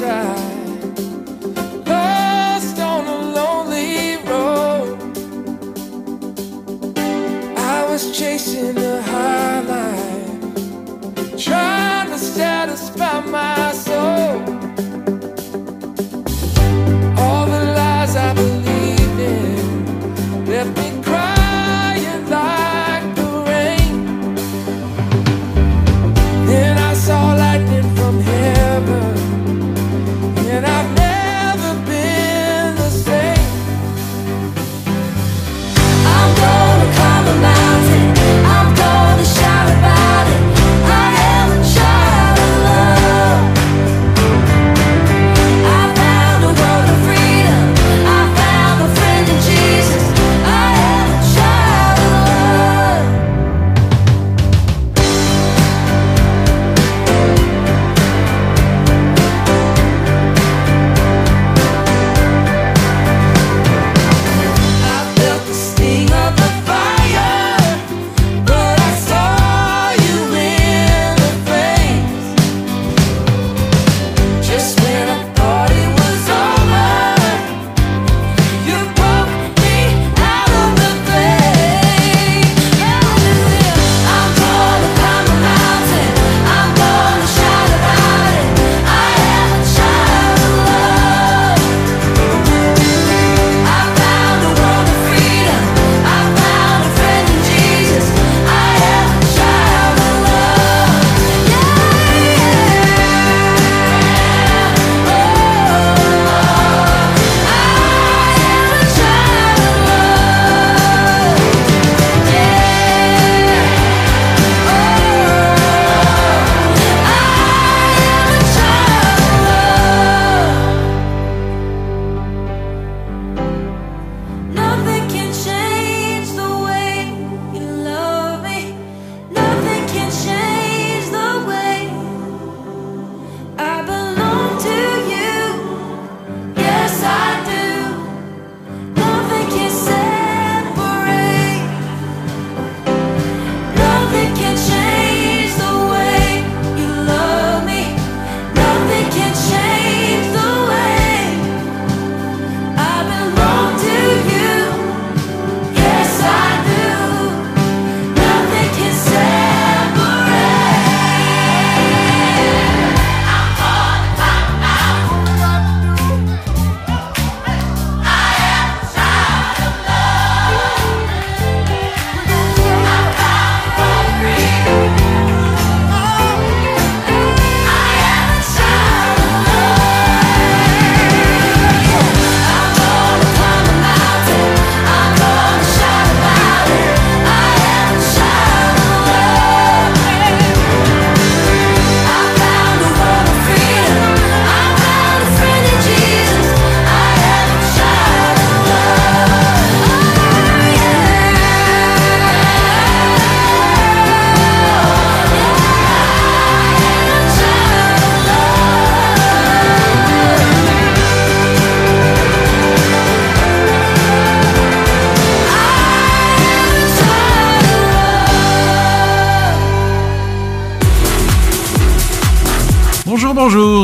deixar.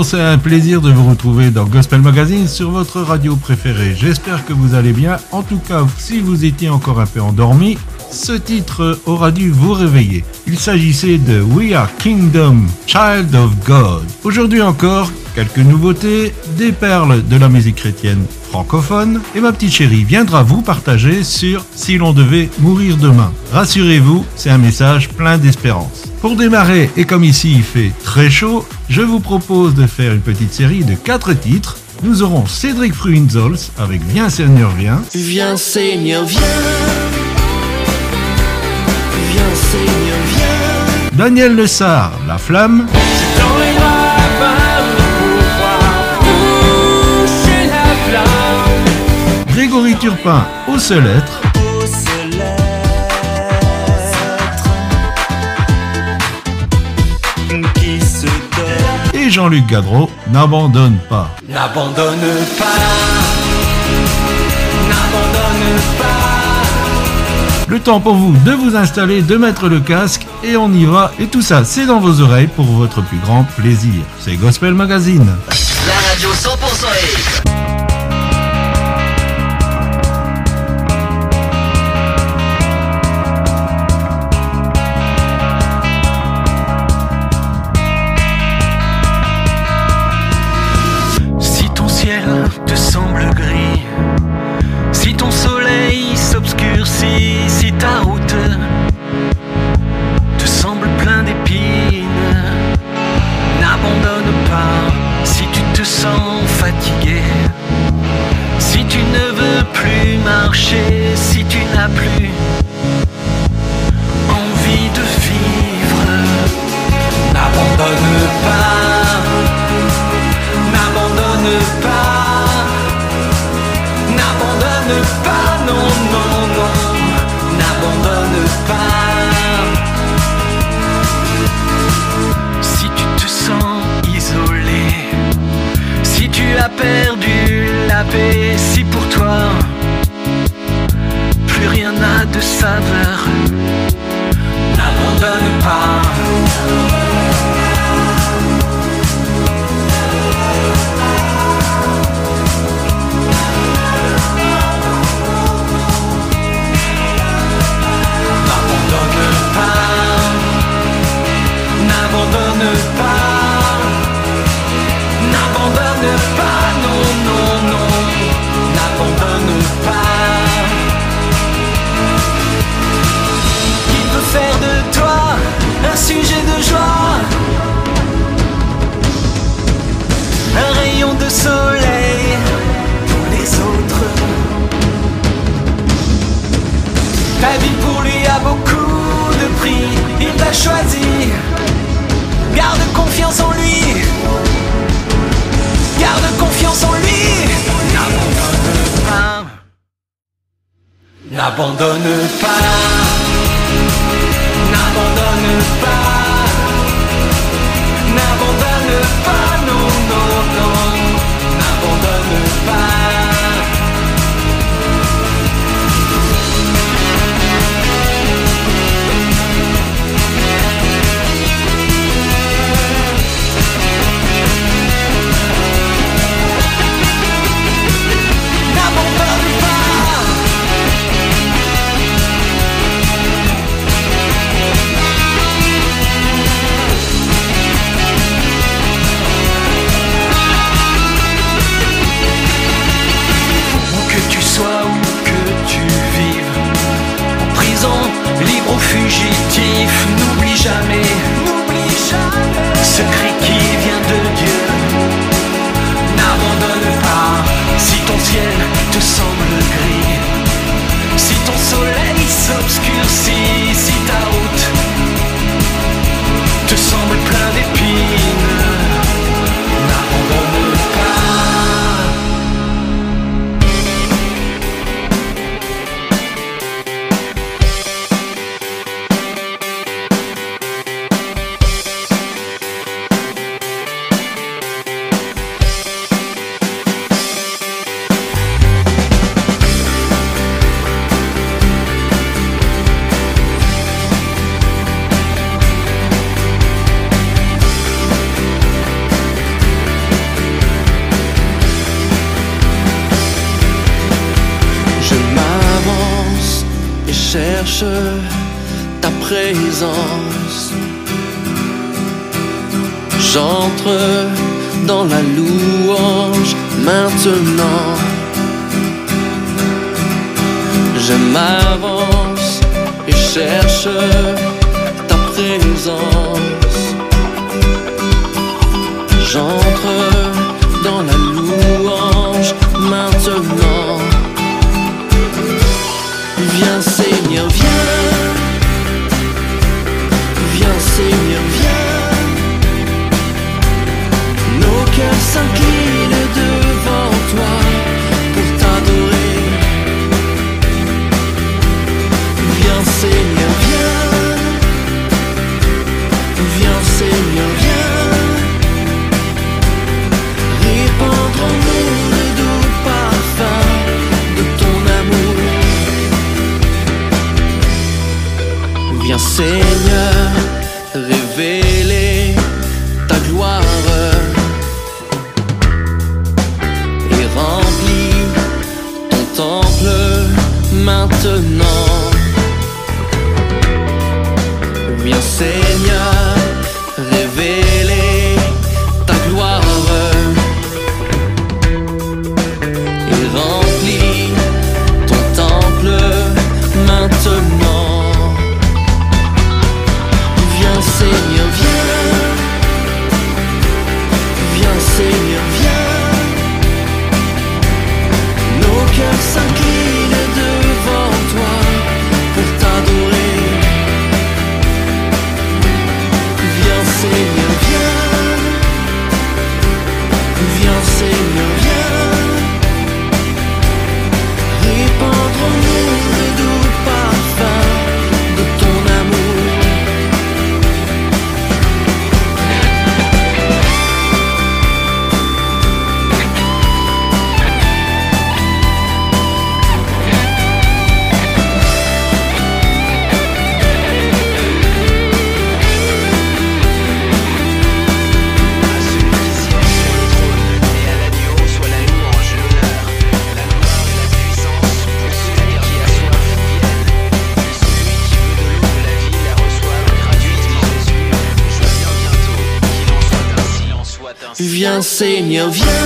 C'est un plaisir de vous retrouver dans Gospel Magazine sur votre radio préférée. J'espère que vous allez bien. En tout cas, si vous étiez encore un peu endormi, ce titre aura dû vous réveiller. Il s'agissait de We Are Kingdom, Child of God. Aujourd'hui encore, quelques nouveautés, des perles de la musique chrétienne francophone et ma petite chérie viendra vous partager sur Si l'on devait mourir demain. Rassurez-vous, c'est un message plein d'espérance. Pour démarrer, et comme ici il fait très chaud, je vous propose de faire une petite série de 4 titres. Nous aurons Cédric Fruinzols avec Viens Seigneur Viens, Viens Seigneur, viens. Viens Seigneur, viens. Daniel Le Sar, La Flamme, Dans les la flamme. Grégory Turpin, Au seul être, Jean-Luc Gadreau, N'abandonne pas. N'abandonne pas. N'abandonne pas. Le temps pour vous de vous installer, de mettre le casque, et on y va. Et tout ça, c'est dans vos oreilles pour votre plus grand plaisir. C'est Gospel Magazine. La radio 100% N'abandonne pas. entre dans la louange maintenant. Je m'avance et cherche ta présence. J'entre dans la louange maintenant. Viens devant toi pour t'adorer. Viens Seigneur, viens. Viens Seigneur, viens. Répandre en nous le doux parfum de ton amour. Viens Seigneur. of you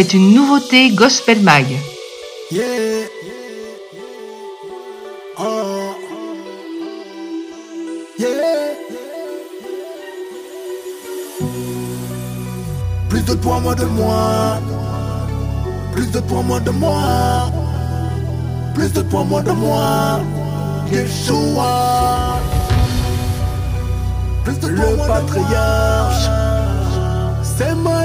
c'est une nouveauté Gospel Mag. Yeah. Oh. Yeah. Plus de toi, moins de moi. Plus de toi, moins de moi. Plus de toi, moins de moi. Yeshua. Plus de le patriarche. C'est Maïas.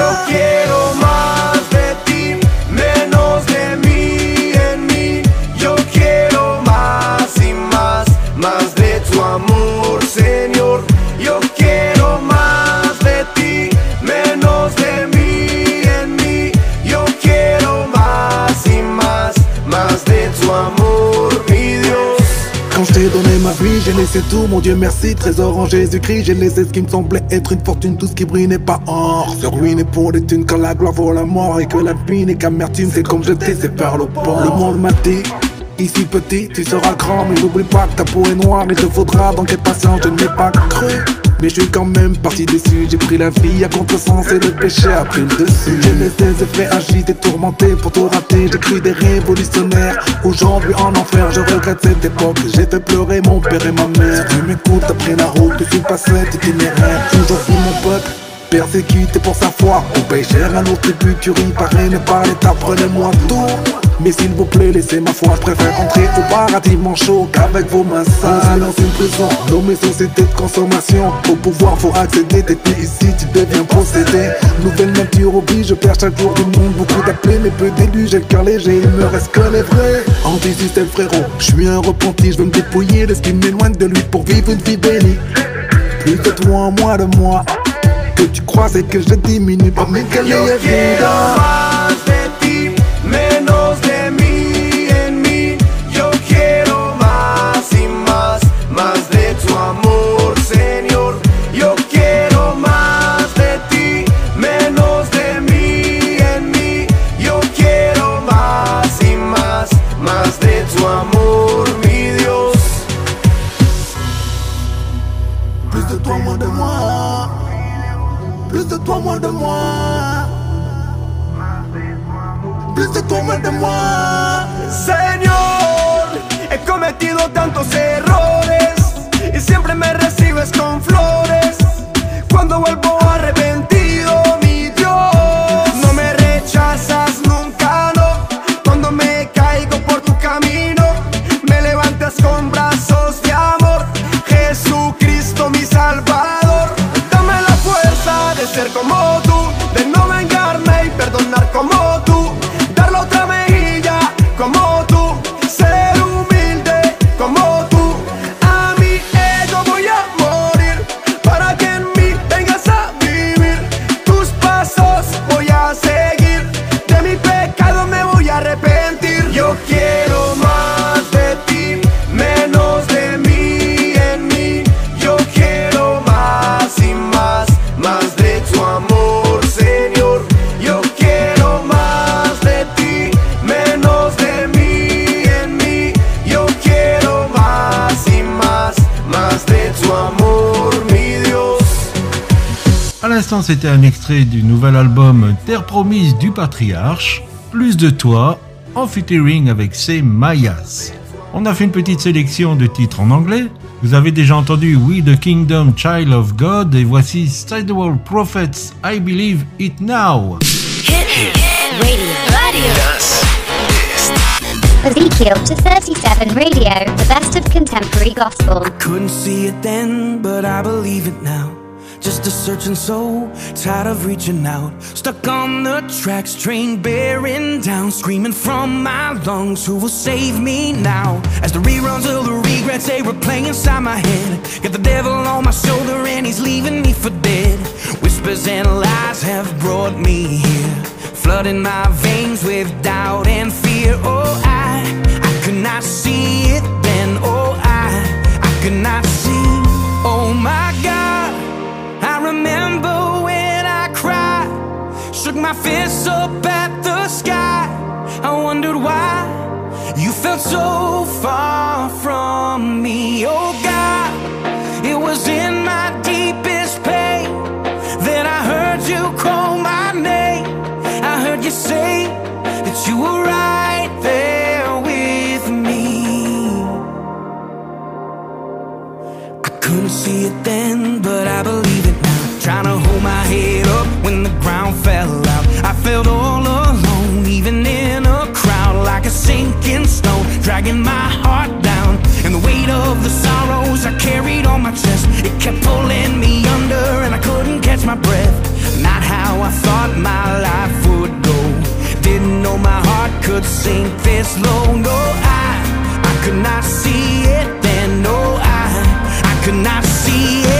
eu quero mais. J'ai laissé tout, mon Dieu merci, trésor en Jésus-Christ, j'ai laissé ce qui me semblait être une fortune, tout ce qui brille n'est pas or. Se ruiner pour des thunes quand la gloire vaut la mort et que la vie n'est qu'amertume, c'est comme jeter ses perles au port. Le monde m'a dit, ici petit, tu seras grand, mais n'oublie pas que ta peau est noire, il te faudra donc être patient, je n'ai pas cru. Mais je suis quand même parti déçu, j'ai pris la vie à contre-sens et le péché a pris le dessus. J'ai laissé effets agités, tourmentés pour tout rater, j'écris des révolutionnaires. Aujourd'hui en enfer, je regrette cette époque, j'ai fait pleurer mon père et ma mère. Tu m'écoutes, t'as pris la route, je suis pas cet itinéraire. Toujours vu mon peuple. Persécuté pour sa foi, on paye cher à nos tribus, tu ris pareil, ne pas l'État, prenez-moi tout. Mais s'il vous plaît, laissez ma foi, je préfère entrer au paradis chaud qu'avec vos mains sales. dans une prison, dans mes sociétés de consommation. Au pouvoir, faut accéder, t'es plus ici, tu deviens possédé. Nouvelle nature oblige, je perds chaque jour du monde. Beaucoup d'appelés, mais peu d'élus, j'ai le cœur léger, il me reste que les vrais. Anti-système frérot, je suis un repenti, je veux me dépouiller de ce qui m'éloigne de lui pour vivre une vie bénie. Plus de toi, moins de moi. Que tu crois, c'est que je diminue, pas mais quelle Plus de toi, moins de moi. L'instant, c'était un extrait du nouvel album Terre promise du Patriarche. Plus de toi en featuring avec ses Mayas. On a fait une petite sélection de titres en anglais. Vous avez déjà entendu We the Kingdom, Child of God et voici Sidewall Prophets, I Believe It Now. Ezekiel to 37 Radio, the best of contemporary gospel. Couldn't see it then, but I believe it now. Just a searching soul, tired of reaching out. Stuck on the tracks, train bearing down, screaming from my lungs, who will save me now? As the reruns of the regrets they were playing inside my head. Got the devil on my shoulder and he's leaving me for dead. Whispers and lies have brought me here, flooding my veins with doubt and fear. Oh, I, I could not see it then. Oh, I, I could not see. Oh my. I remember when I cried, shook my fists up at the sky. I wondered why you felt so far from me. Oh God, it was in my deepest pain that I heard you call my name. I heard you say that you were right there with me. I couldn't see it then, but I believe it. Trying to hold my head up when the ground fell out. I felt all alone, even in a crowd, like a sinking stone, dragging my heart down. And the weight of the sorrows I carried on my chest, it kept pulling me under, and I couldn't catch my breath. Not how I thought my life would go. Didn't know my heart could sink this low. No, I, I could not see it then. No, I, I could not see it.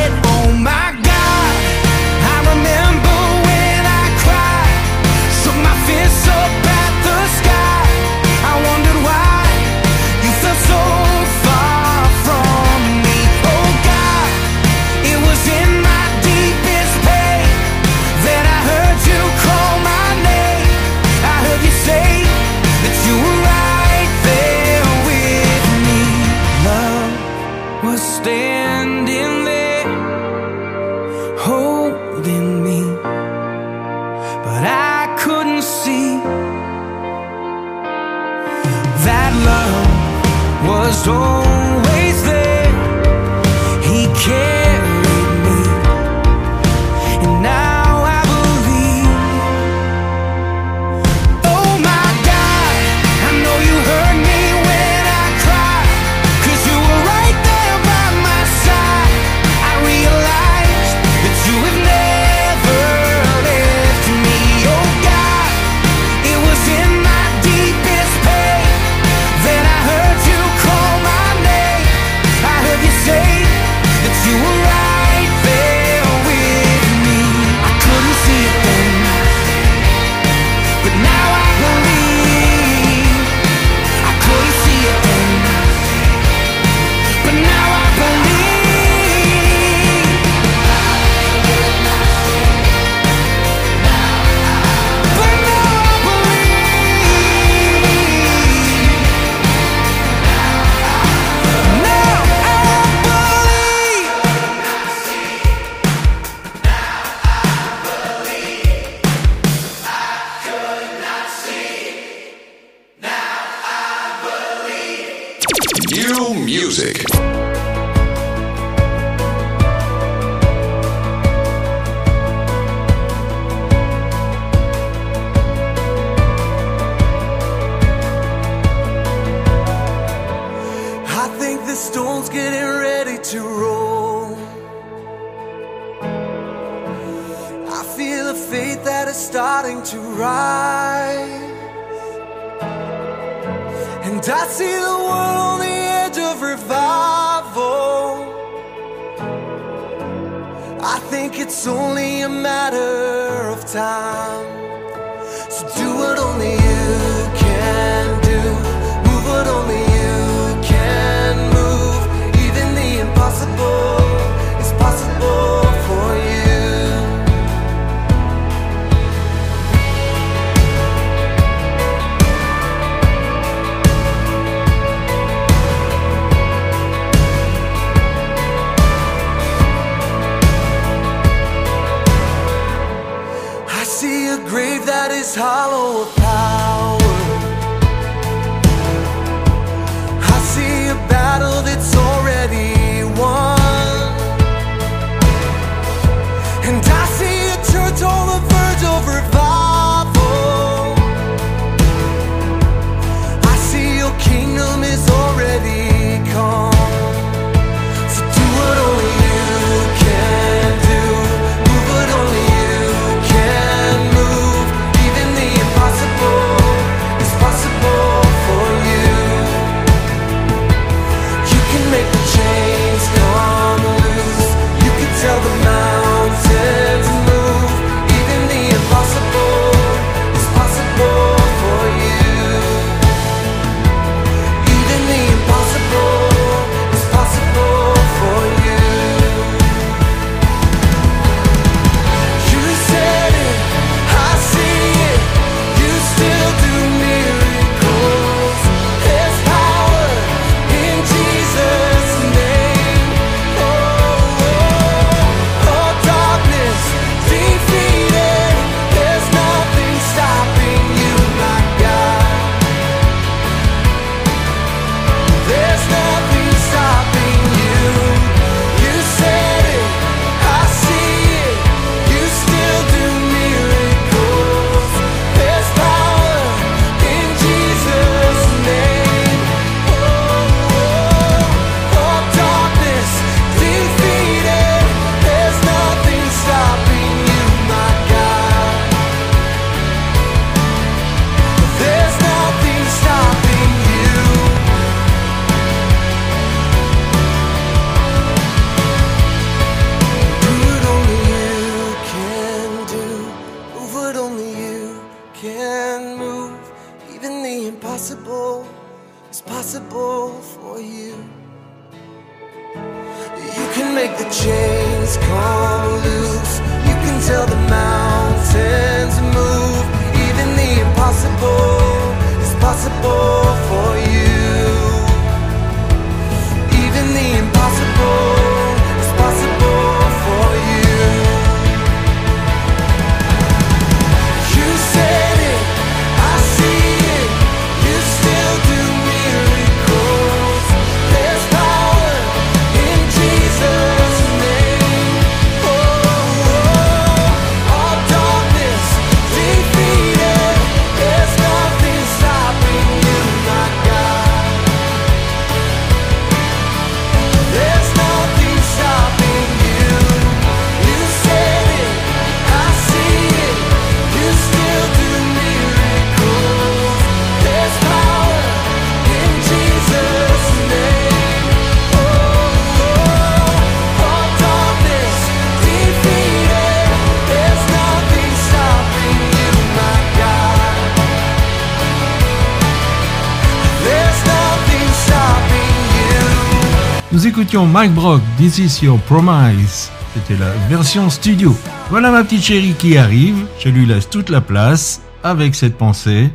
Écoutions Mike Brock, This is your promise. C'était la version studio. Voilà ma petite chérie qui arrive. Je lui laisse toute la place avec cette pensée.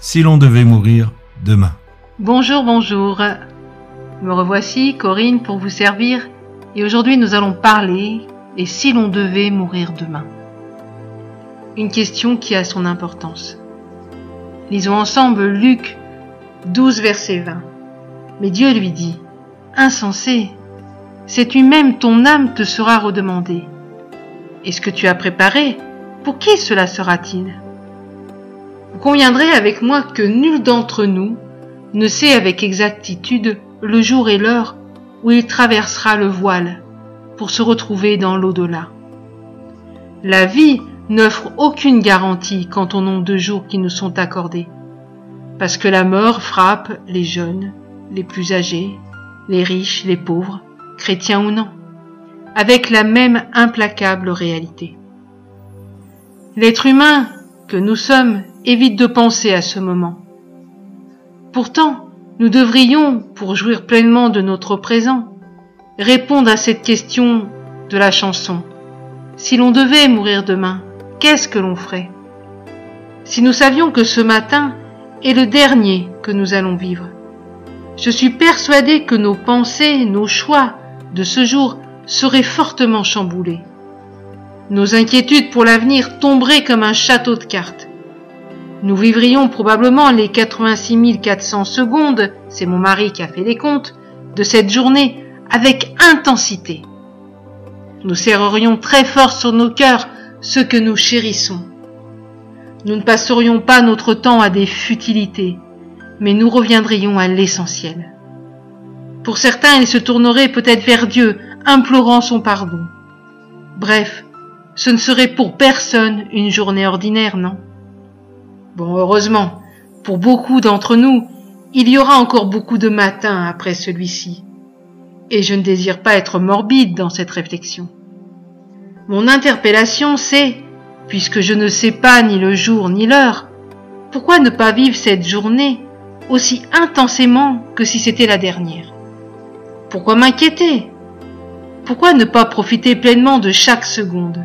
Si l'on devait mourir demain. Bonjour, bonjour. Me revoici, Corinne, pour vous servir. Et aujourd'hui, nous allons parler et si l'on devait mourir demain? Une question qui a son importance. Lisons ensemble Luc 12, verset 20. Mais Dieu lui dit, Insensé, sais-tu même ton âme te sera redemandée? Et ce que tu as préparé, pour qui cela sera-t-il? Vous conviendrez avec moi que nul d'entre nous ne sait avec exactitude le jour et l'heure où il traversera le voile pour se retrouver dans l'au-delà. La vie n'offre aucune garantie quant au nombre de jours qui nous sont accordés, parce que la mort frappe les jeunes, les plus âgés, les riches, les pauvres, chrétiens ou non, avec la même implacable réalité. L'être humain que nous sommes évite de penser à ce moment. Pourtant, nous devrions, pour jouir pleinement de notre présent, répondre à cette question de la chanson. Si l'on devait mourir demain, qu'est-ce que l'on ferait? Si nous savions que ce matin est le dernier que nous allons vivre, je suis persuadé que nos pensées, nos choix de ce jour seraient fortement chamboulés. Nos inquiétudes pour l'avenir tomberaient comme un château de cartes, Nous vivrions probablement les 86 400 secondes, c'est mon mari qui a fait les comptes, de cette journée avec intensité. Nous serrerions très fort sur nos cœurs ce que nous chérissons. Nous ne passerions pas notre temps à des futilités, mais nous reviendrions à l'essentiel. Pour certains, ils se tourneraient peut-être vers Dieu, implorant son pardon. Bref, ce ne serait pour personne une journée ordinaire, non? Bon, heureusement, pour beaucoup d'entre nous, il y aura encore beaucoup de matins après celui-ci. Et je ne désire pas être morbide dans cette réflexion. Mon interpellation, c'est, puisque je ne sais pas ni le jour ni l'heure, pourquoi ne pas vivre cette journée aussi intensément que si c'était la dernière? Pourquoi m'inquiéter? Pourquoi ne pas profiter pleinement de chaque seconde?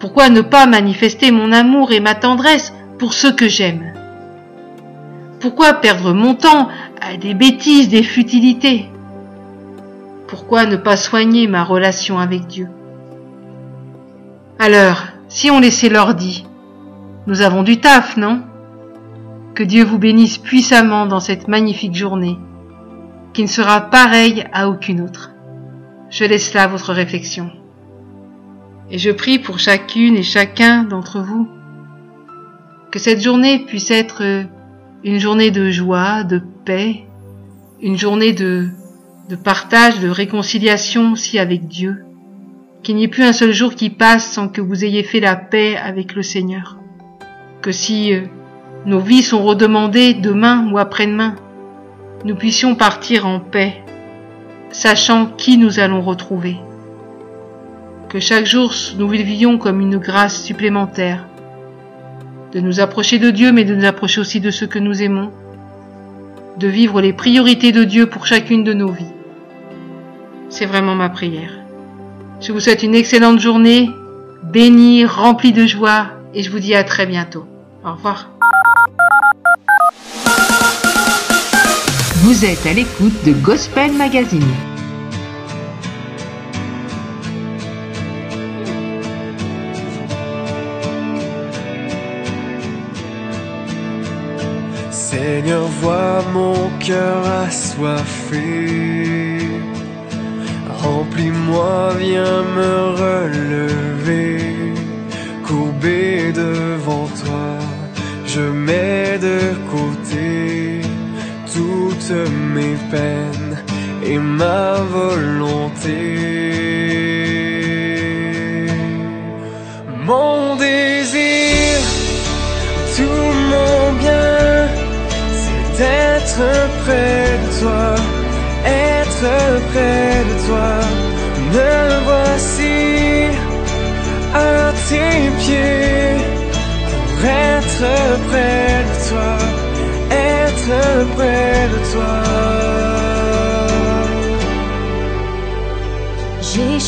Pourquoi ne pas manifester mon amour et ma tendresse pour ceux que j'aime? Pourquoi perdre mon temps à des bêtises, des futilités? Pourquoi ne pas soigner ma relation avec Dieu? Alors, si on laissait l'ordi, nous avons du taf, non? Que Dieu vous bénisse puissamment dans cette magnifique journée, qui ne sera pareille à aucune autre. Je laisse là votre réflexion. Et je prie pour chacune et chacun d'entre vous que cette journée puisse être une journée de joie, de paix, une journée de, de partage, de réconciliation aussi avec Dieu, qu'il n'y ait plus un seul jour qui passe sans que vous ayez fait la paix avec le Seigneur, que si euh, nos vies sont redemandées demain ou après-demain, nous puissions partir en paix, sachant qui nous allons retrouver, que chaque jour nous vivions comme une grâce supplémentaire, de nous approcher de Dieu, mais de nous approcher aussi de ceux que nous aimons, de vivre les priorités de Dieu pour chacune de nos vies. C'est vraiment ma prière. Je vous souhaite une excellente journée, bénie, remplie de joie, et je vous dis à très bientôt. Au revoir. Vous êtes à l'écoute de Gospel Magazine. Seigneur, vois mon cœur assoiffé. Remplis-moi, viens me relever. Courbé devant toi, je mets de côté toutes mes peines et ma volonté. Mon désir, tout mon bien, c'est d'être près de toi, être près de toi. Me voici à tes pieds pour être près de toi, être près de toi. J'ai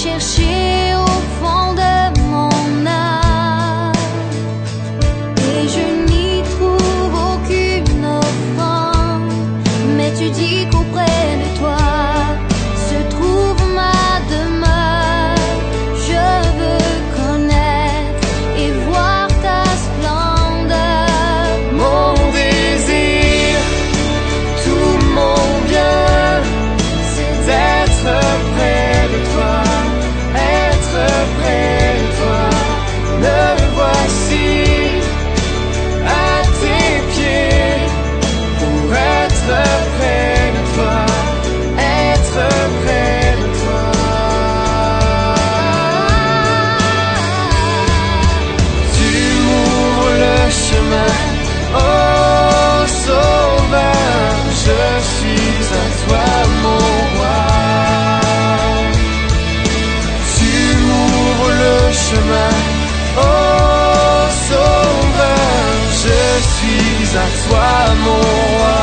à toi mon roi.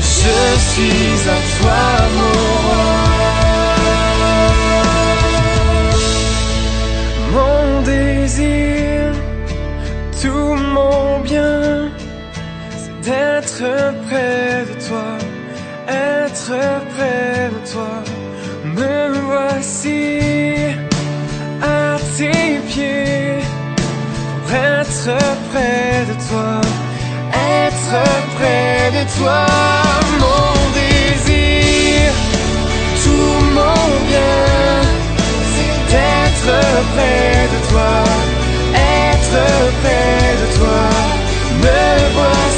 Je suis à toi mon roi. Mon désir, tout mon bien, c'est d'être près de toi, être près de toi. Me voici être près de toi, être près de toi, mon désir, tout mon bien, c'est d'être près de toi, être près de toi, me voici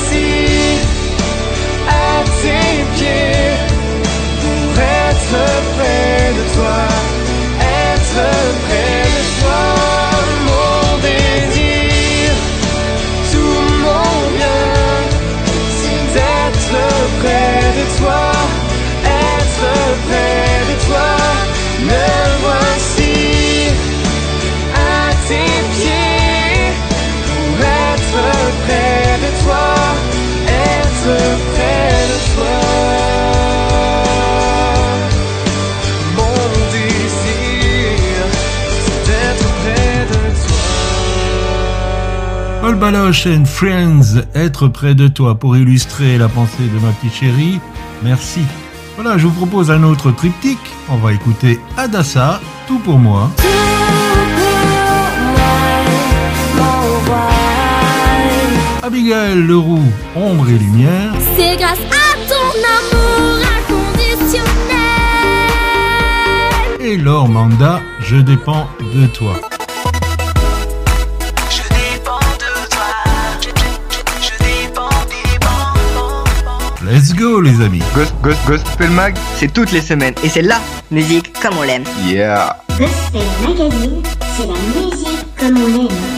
Paul Baloche and Friends, être près de toi pour illustrer la pensée de ma petite chérie. Merci. Voilà, je vous propose un autre triptyque. On va écouter Adassa, tout pour moi. Abigail Leroux, ombre et lumière. C'est grâce à ton amour inconditionnel. Et Laure Manda, je dépends de toi. Let's go les amis. Ghost, Ghost, Gospel Mag, c'est toutes les semaines. Et c'est la musique comme on l'aime. Yeah. Gospel Magazine, c'est la musique comme on l'aime.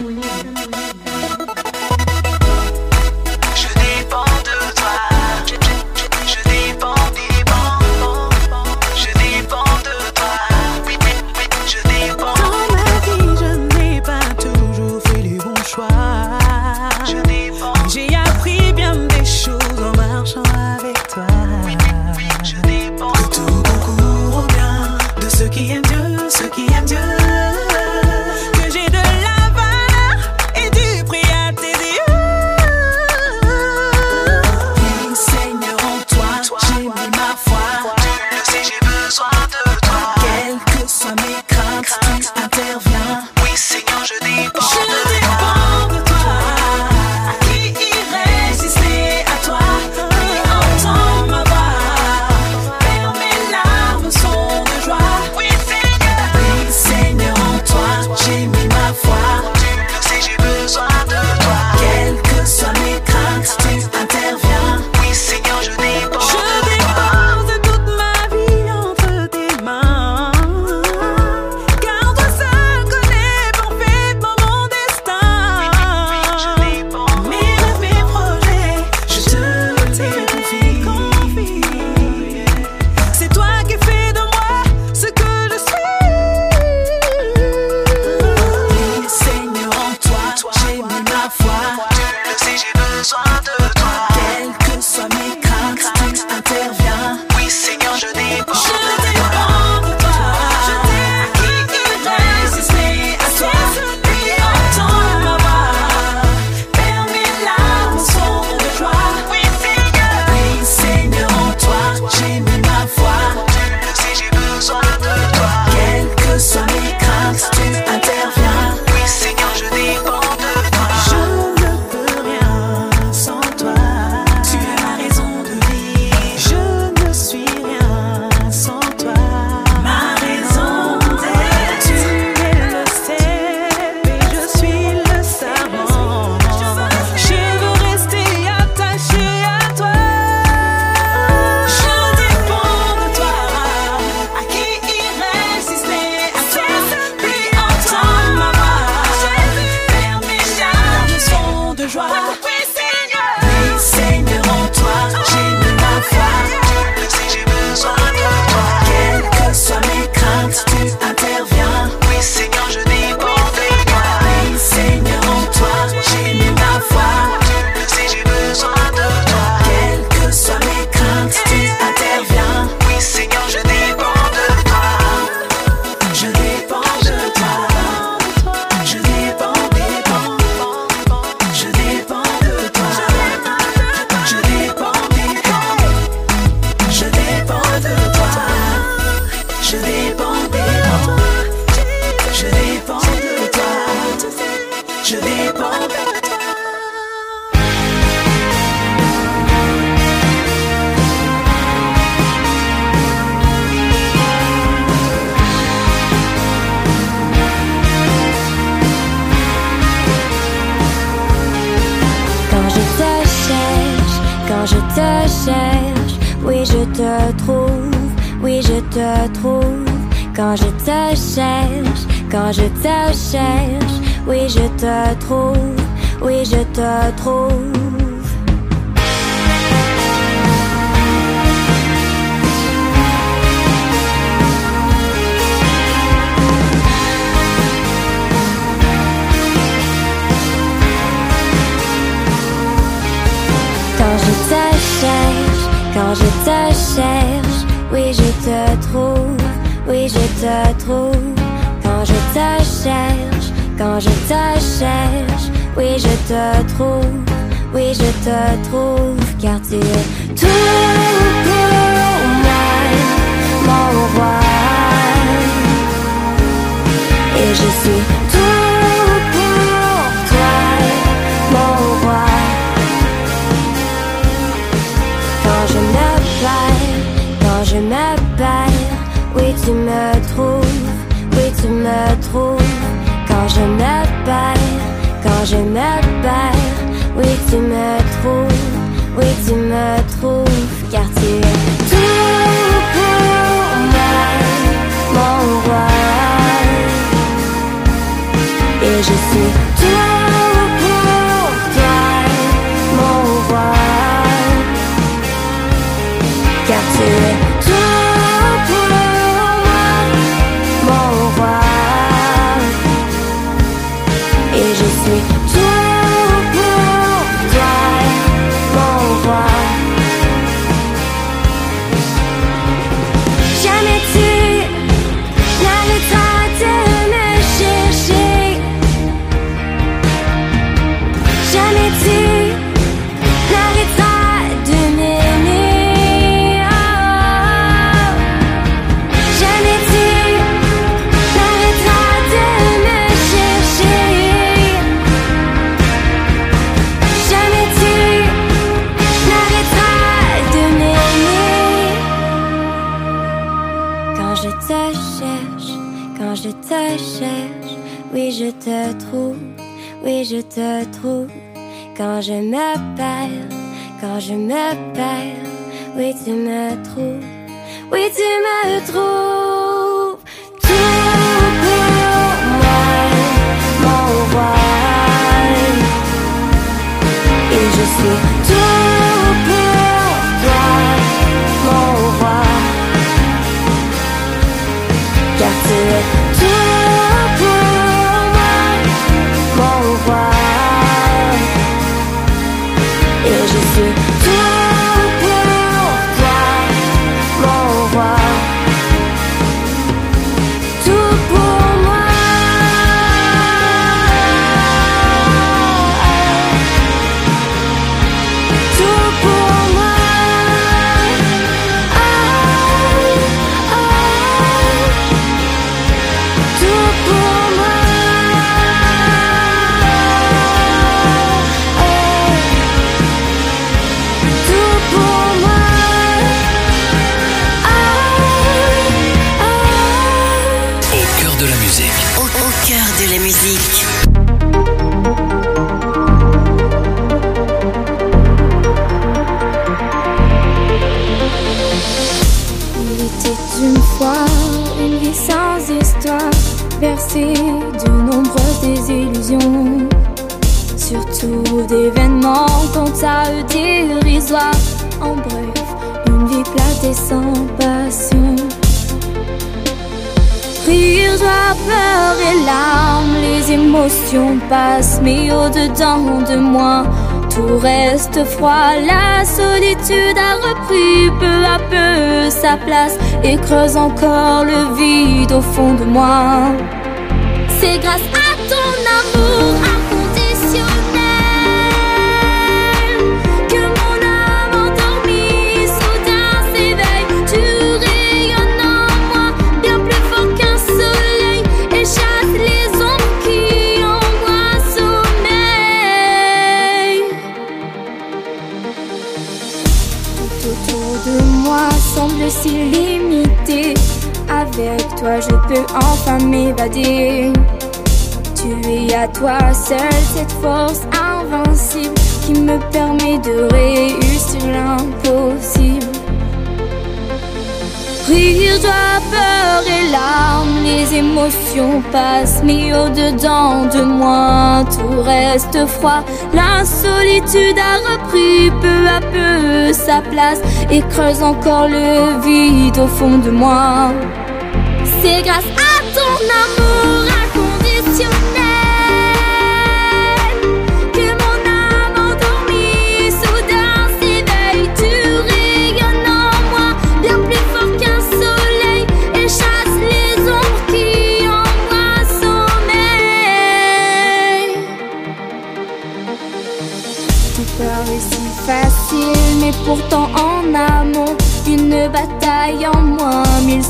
Oui je te trouve, oui je te trouve. Quand je te cherche, quand je te cherche, oui je te trouve, oui je te trouve. Quand je te cherche, oui je te trouve, oui je te trouve. Quand je te cherche, quand je te cherche, oui je te trouve, oui je te trouve, car tu es tout pour moi, mon roi. Et je suis me trouves. Quand je me perds, quand je me perds, oui tu me trouves, oui tu me trouves, car tu es tout pour moi, mon roi. Et je suis Joie, peur et larmes, les émotions passent, mais au-dedans de moi, tout reste froid. La solitude a repris peu à peu sa place et creuse encore le vide au fond de moi. C'est grâce à ton amour si limitée. Avec toi, je peux enfin m'évader. Tu es à toi seule cette force invincible qui me permet de réussir l'impossible. Rire, joie, peur et larmes, les émotions passent, mais au-dedans de moi, tout reste froid. La solitude a repris peu à peu sa place et creuse encore le vide au fond de moi. C'est grâce à ton amour.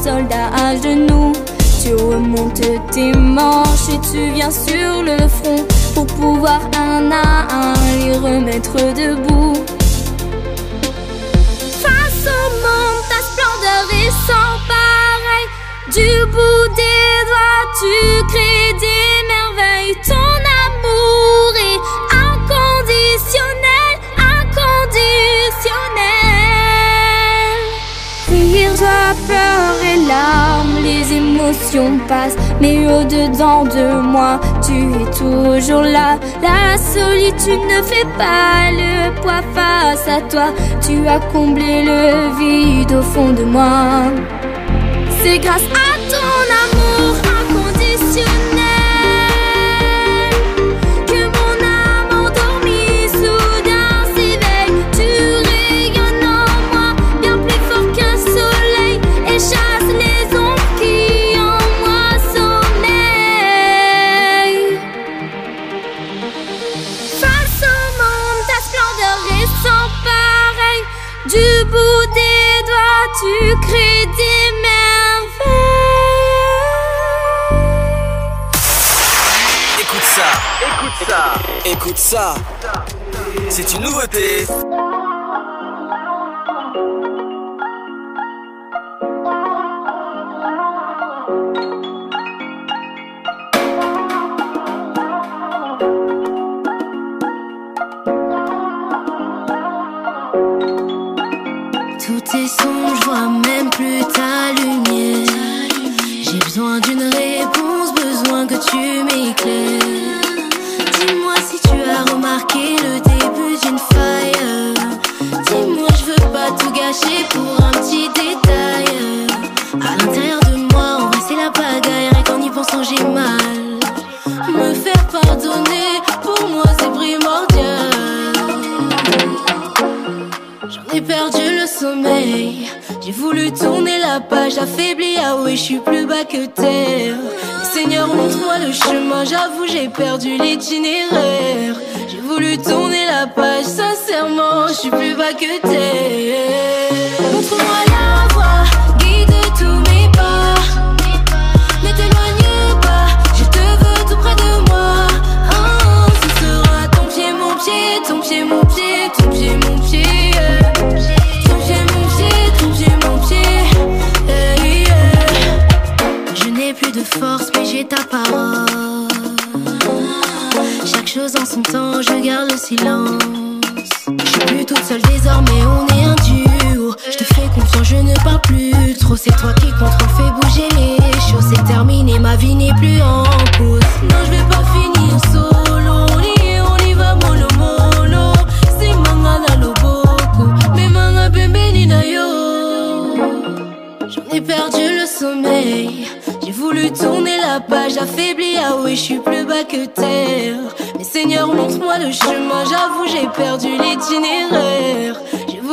soldat à genoux. Tu remontes tes manches et tu viens sur le front pour pouvoir un à un les remettre debout. Face au monde, ta splendeur est sans pareil. Du bout des doigts, tu crées des merveilles. larmes, les émotions passent, mais au-dedans de moi, tu es toujours là. La solitude ne fait pas le poids face à toi, tu as comblé le vide au fond de moi. C'est grâce à tu crées des merveilles. Écoute ça, écoute ça, écoute ça. C'est une nouveauté. J'ai perdu l'itinéraire. J'ai voulu tourner la page, sincèrement, je suis plus bas que toi.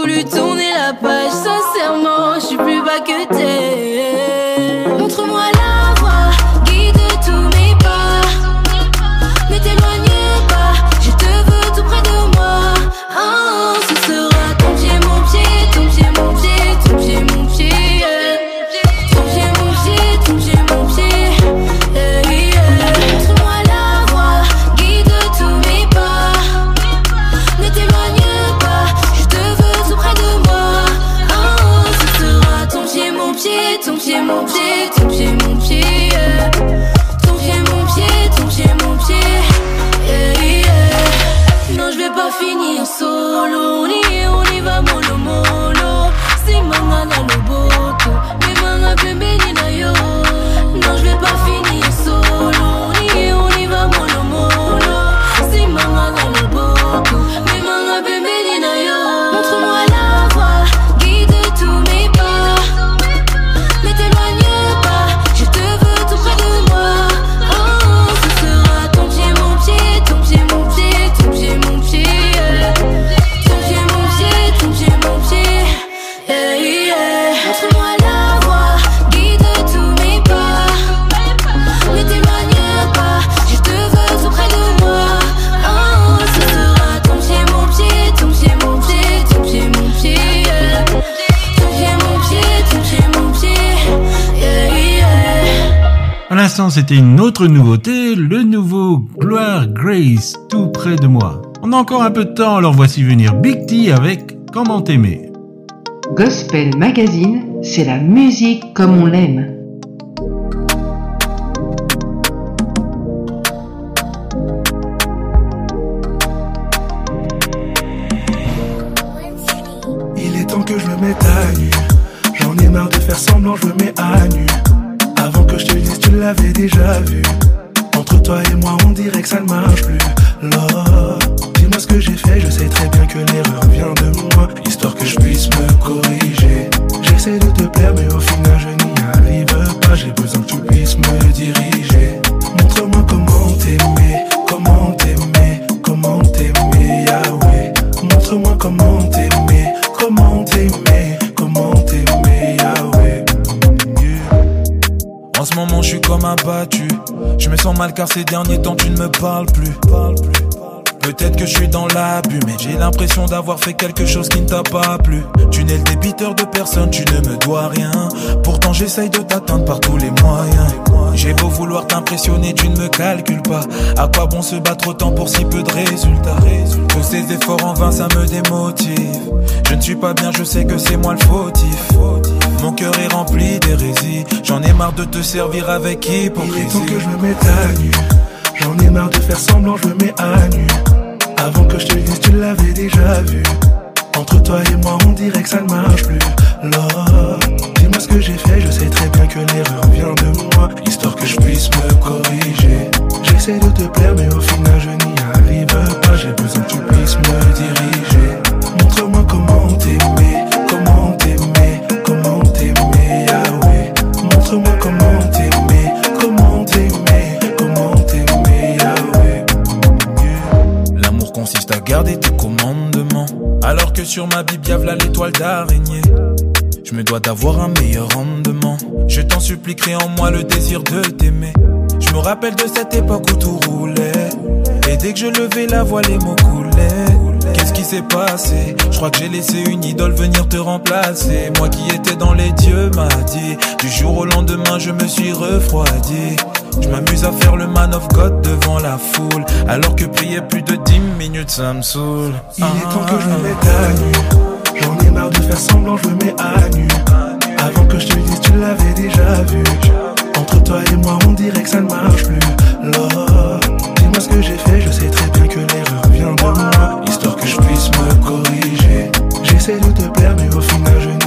voulu tourner la page, ça c'était une autre nouveauté, le nouveau Gloire Grace, tout près de moi. On a encore un peu de temps, alors voici venir Big T avec Comment t'aimer. Gospel Magazine, c'est la musique comme on l'aime. Tu l'avais déjà derniers temps, tu ne me parles plus. Peut-être que je suis dans l'abus, mais j'ai l'impression d'avoir fait quelque chose qui ne t'a pas plu. Tu n'es le débiteur de personne, tu ne me dois rien. Pourtant, j'essaye de t'atteindre par tous les moyens. J'ai beau vouloir t'impressionner, tu ne me calcules pas. À quoi bon se battre autant pour si peu de résultats? Tous ces efforts en vain, ça me démotive. Je ne suis pas bien, je sais que c'est moi le fautif. Mon cœur est rempli d'hérésie. J'en ai marre de te servir avec Il est hypocrisie. temps que je me mette à nu. J'en ai marre de faire semblant, je me mets à nu. Avant que je te dise, tu l'avais déjà vu. Entre toi et moi, on dirait que ça ne marche plus. Lord, dis-moi ce que j'ai fait, je sais très bien que l'erreur vient de moi. Histoire que je puisse me corriger. J'essaie de te plaire, mais au final, je n'y arrive pas. J'ai besoin que tu puisses me diriger. Montre-moi comment t'aimer, comment t'aimer, comment t'aimer, Yahweh. Montre-moi comment consiste à garder tes commandements. Alors que sur ma Bible, y'a l'étoile d'araignée. Je me dois d'avoir un meilleur rendement. Je t'en supplie, crée en moi le désir de t'aimer. Je me rappelle de cette époque où tout roulait. Et dès que je levais la voix, les mots coulaient. Qu'est-ce qui s'est passé? Je crois que j'ai laissé une idole venir te remplacer. Moi qui étais dans les dieux m'a dit. Du jour au lendemain, je me suis refroidi. Je m'amuse à faire le man of God devant la foule. Alors que prier plus de 10 minutes, ça me saoule. Il est temps que je me mette à nu. J'en ai marre de faire semblant, je me mets à nu. Avant que je te dise, tu l'avais déjà vu. Entre toi et moi, on dirait que ça ne marche plus. Lord, dis-moi ce que j'ai fait, je sais très bien que l'erreur vient de moi. Histoire que je puisse me corriger. J'essaie de te plaire, mais au final, je n'y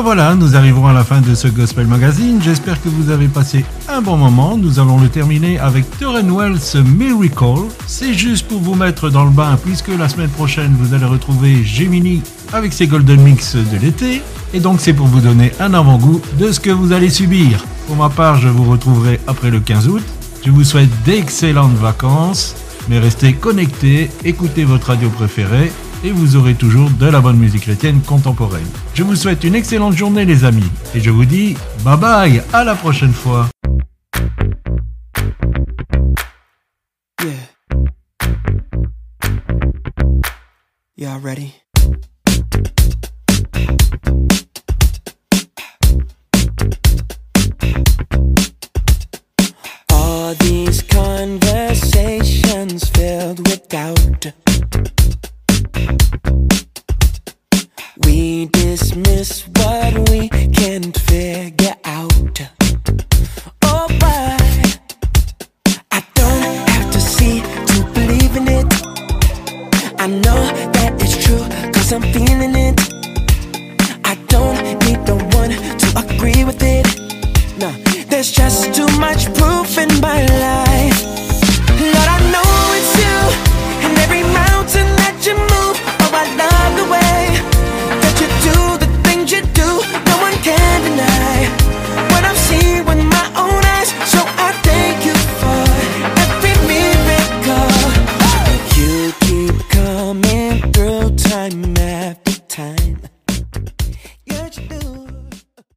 Voilà, voilà, nous arrivons à la fin de ce Gospel Magazine. J'espère que vous avez passé un bon moment. Nous allons le terminer avec Turren Wells Miracle. C'est juste pour vous mettre dans le bain, puisque la semaine prochaine, vous allez retrouver Gemini avec ses Golden Mix de l'été. Et donc, c'est pour vous donner un avant-goût de ce que vous allez subir. Pour ma part, je vous retrouverai après le 15 août. Je vous souhaite d'excellentes vacances, mais restez connectés, écoutez votre radio préférée et vous aurez toujours de la bonne musique chrétienne contemporaine. Je vous souhaite une excellente journée les amis et je vous dis bye bye, à la prochaine fois.